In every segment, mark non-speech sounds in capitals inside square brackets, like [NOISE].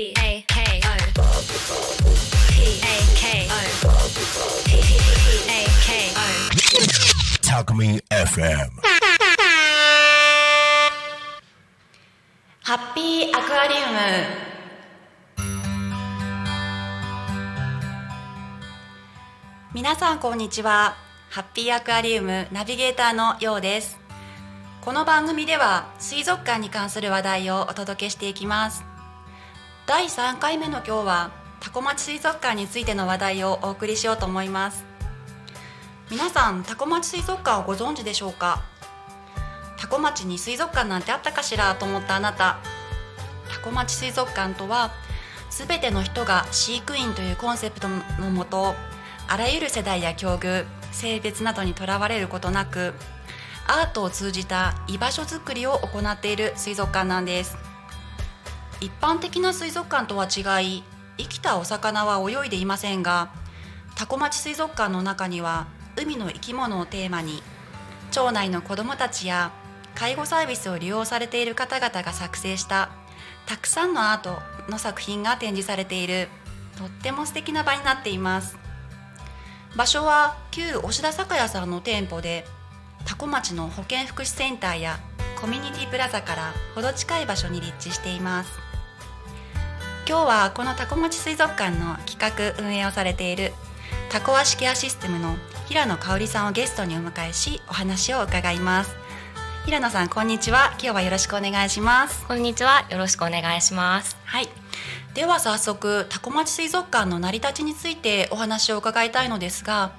P A K O P A K O P A K O Talk Me FM. ハッピーアクアリウム皆さんこんにちはハッピーアクアリウムナビゲーターのようですこの番組では水族館に関する話題をお届けしていきます。第3回目の今日はタコ町水族館についての話題をお送りしようと思います。皆さんタコ町水族館をご存知でしょうか？タコ町に水族館なんてあったかしらと思ったあなた。タコ町水族館とは全ての人が飼育員というコンセプトのもとあらゆる世代や境遇性別などにとらわれることなくアートを通じた居場所づくりを行っている水族館なんです。一般的な水族館とは違い生きたお魚は泳いでいませんがタコ町水族館の中には海の生き物をテーマに町内の子どもたちや介護サービスを利用されている方々が作成したたくさんのアートの作品が展示されているとっても素敵な場になっています。場所は旧押田酒屋さんの店舗で多古町の保健福祉センターやコミュニティプラザから程近い場所に立地しています。今日はこの多古町水族館の企画運営をされているタコワシケアシステムの平野香織さんをゲストにお迎えしお話を伺います平野さんこんにちは今日はよろしくお願いしますこんにちは。よろしくお願いします。はいでは早速タコ町水族館の成り立ちについてお話を伺いたいのですが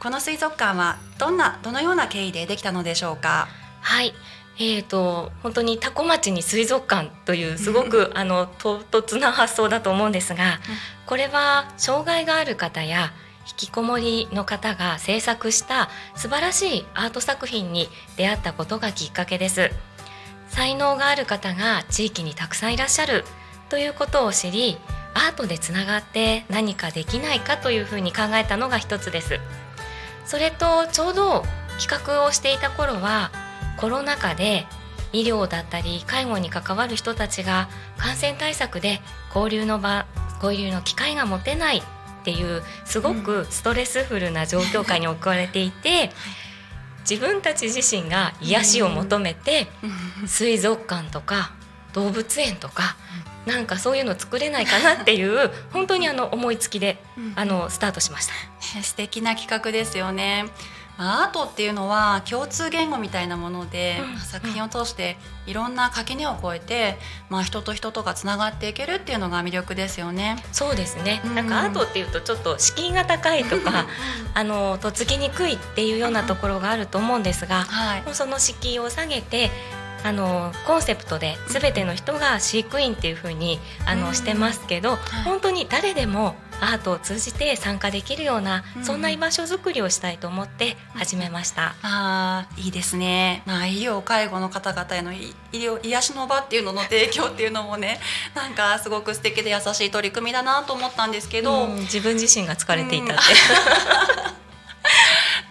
この水族館はどんなどのような経緯でできたのでしょうか？はい。えーと本当にタコ町に水族館というすごく [LAUGHS] あの唐突な発想だと思うんですが、これは障害がある方や引きこもりの方が制作した素晴らしいアート作品に出会ったことがきっかけです。才能がある方が地域にたくさんいらっしゃるということを知りアートでつながって何かできないかというふうに考えたのが一つですそれとちょうど企画をしていた頃はコロナ禍で医療だったり介護に関わる人たちが感染対策で交流の場交流の機会が持てないっていうすごくストレスフルな状況下に置かれていて、自分たち自身が癒しを求めて水族館とか動物園とかなんかそういうの作れないかなっていう本当にあの思いつきであのスタートしました。ね素敵な企画ですよね。まあアートっていうのは共通言語みたいなもので、うんまあ作品を通していろんな垣根を越えて、まあ、人と人とがつながっていけるっていうのが魅力ですよね。そうですね、うん。なんかアートっていうとちょっと敷居が高いとか [LAUGHS] あのとっつきにくいっていうようなところがあると思うんですが、はい。その敷居を下げてあのコンセプトで全ての人が飼育員っていう風にあの、うん。してますけど、い。本当に誰でもアートを通じて参加できるような、うん。そんな居場所づくりをしたいと思って始めました。あーいいですね、まあ、医療介護の方々へのい医療癒しの場っていうのの提供っていうのもね [LAUGHS] なんかすごく素敵で優しい取り組みだなと思ったんですけど、うん自分自身が疲れていたって、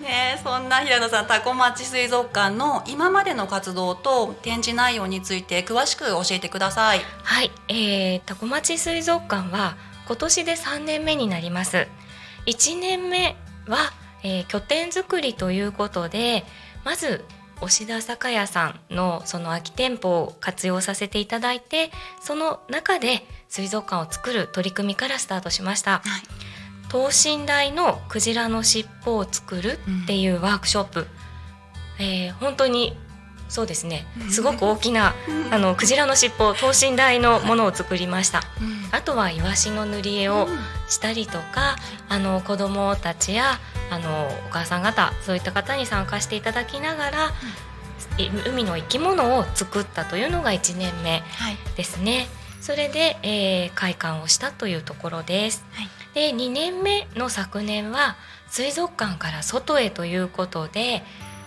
ねそんな平野さんタコ町水族館の今までの活動と展示内容について詳しく教えてください。はい、えー、タコ町水族館は今年で3年目になります。1年目は、えー拠点作りということで、まず押田酒屋さんのその空き店舗を活用させていただいて、その中で水族館を作る取り組みからスタートしました。はい等身大のクジラの尻尾を作るっていうワークショップ、えー本当にそうですね。すごく大きなあのクジラの尻尾等身大のものを作りました。あとはイワシの塗り絵をしたりとか、あの子供たちやあのお母さん方そういった方に参加していただきながら、い海の生き物を作ったというのが1年目はい。ですね。それで、えー開館をしたというところです。はいで2年目の昨年は水族館から外へということで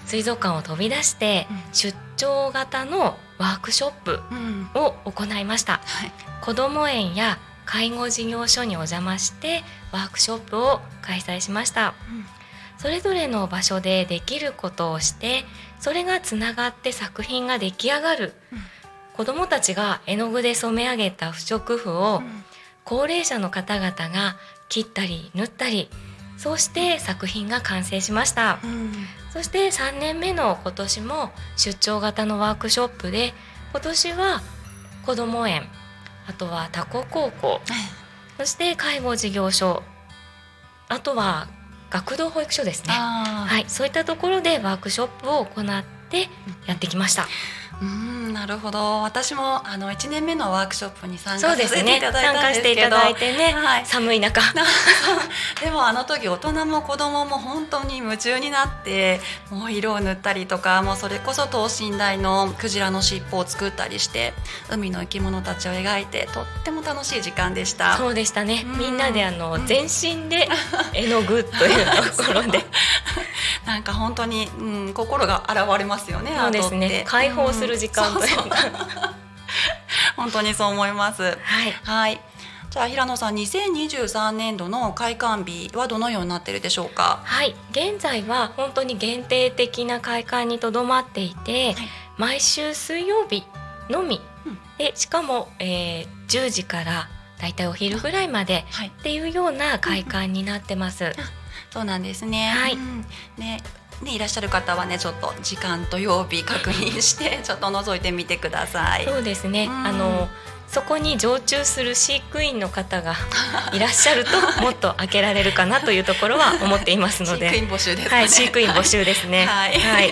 水族館を飛び出してうん。出張型のワークショップうん。を行いました。はい。子ども園や介護事業所にお邪魔してワークショップを開催しました。うん。それぞれの場所でできることをしてそれがつながって作品が出来上がる、子どもたちが絵の具で染め上げた不織布を高齢者の方々が切ったり縫ったりそうして作品が完成しました。うん。そして3年目の今年も出張型のワークショップで今年は子ども園あとは多古高校そして介護事業所あとは学童保育所ですね。はい、そういったところでワークショップを行ってやってきました。うんなるほど私もあの1年目のワークショップに参加さ。せていただい参たんですけど加していただいてね、はい寒い中。[LAUGHS] でもあの時大人も子供も本当に夢中になってもう色を塗ったりとかもうそれこそ等身大のクジラの尻尾を作ったりして海の生き物たちを描いてとっても楽しい時間でした。そうでしたね。うんみんなであのうん全身で絵の具というところで、[LAUGHS] なんか本当に、うん、心が現れますよね。そうですねて。解放する時間というん [LAUGHS] 本当にそう思います。はい。はい。じゃあ平野さん、2023年度の開館日はどのようになっているでしょうか？はい、現在は本当に限定的な開館にとどまっていて、はい毎週水曜日のみ、うんでしかも、えー10時からだいたいお昼ぐらいまではい。っていうような開館になってます。そうなんですね。はいうんね。ね、いらっしゃる方はねちょっと時間と曜日確認して [LAUGHS] ちょっと覗いてみてください。そうですね。うんあのそこに常駐する飼育員の方が [LAUGHS] いらっしゃるともっと開けられるかなというところは思っていますので、[LAUGHS] 飼育員募集ですかね。はい、飼育員募集ですね。はい。ははいい。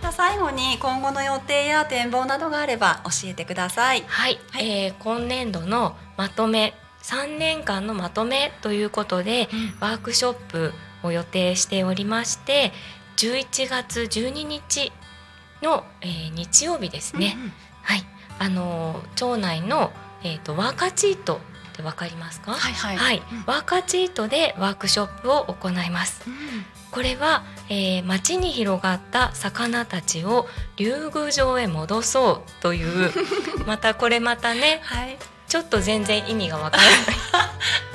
じゃあ最後に今後の予定や展望などがあれば教えてください。はい、はいえー今年度のまとめ3年間のまとめということで、ワークショップを予定しておりまして11月12日の、えー日曜日ですね、うんうん。はい。あのー町内の、えー、とワーカチートってわかりますか？はいはい。はい。うん。ワーカチートでワークショップを行います。うん。これは、えー町に広がった魚たちを竜宮城へ戻そうという [LAUGHS] またこれまたねはい。ちょっと全然意味がわからない。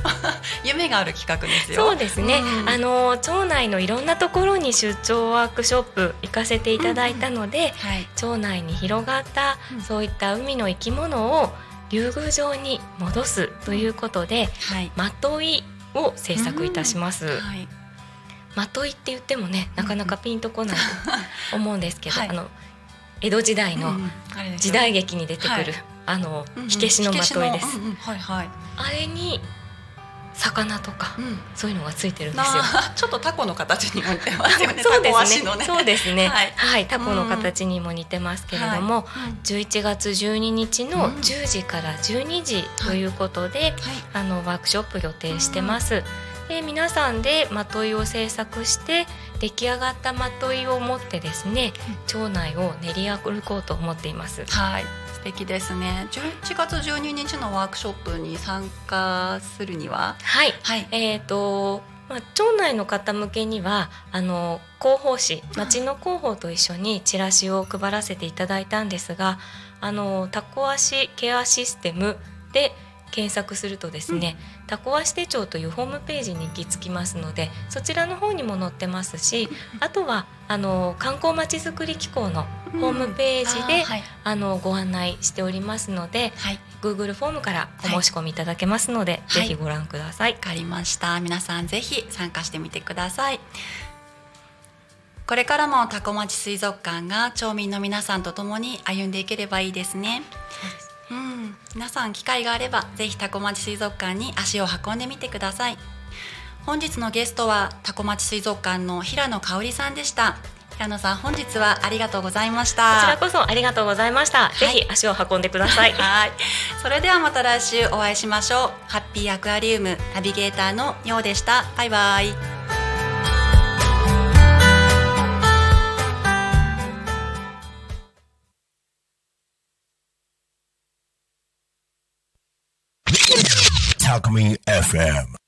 [LAUGHS] 夢がある企画ですよ。そうですね、うん。あの町内のいろんなところに出張ワークショップ行かせていただいたので、はい。町内に広がった、うん。そういった海の生き物を竜宮城に戻すということではい。まといを制作いたします、はい。まといって言ってもねなかなかピンとこないと思うんですけど、はい。あの江戸時代の時よ代劇に出てくる、はいあのうんうん火消しのまといです、はいはい。あれに魚とかうん。そういうのがついてるんですよ [LAUGHS] ちょっとタコの形にも似てます [LAUGHS] よね。そうですねね。そうですねはいはい、タコの形にも似てますけれども、はい11月12日のうん10時から12時ということで、あのワークショップ予定してます。で皆さんでまといを制作して出来上がったまといを持ってですね、町内を練り歩こうと思っています。はい。素敵ですね。11月12日のワークショップに参加するには、はい、はい。えーとまあ、町内の方向けにはあの広報誌町の広報と一緒にチラシを配らせていただいたんですがあのタコ足ケアシステムで検索するとですね、タコ足手帳というホームページに行き着きますのでそちらの方にも載ってますしあとはあの観光まちづくり機構のホームページで、あはい。あのご案内しておりますのではい。Google フォームからお申し込みいただけますので、はい。ぜひご覧ください。わ。かりました。皆さんぜひ参加してみてください。これからもタコ町水族館が町民の皆さんと共に歩んでいければいいですね。うん、皆さん機会があればぜひタコ町水族館に足を運んでみてください本日のゲストはタコ町水族館の平野香織さんでした平野さん本日はありがとうございましたこちらこそありがとうございました。ぜひ足を運んでください。[LAUGHS] はい。それではまた来週お会いしましょう。ハッピーアクアリウムナビゲーターのようでした。バイバイ。Alchemy FM.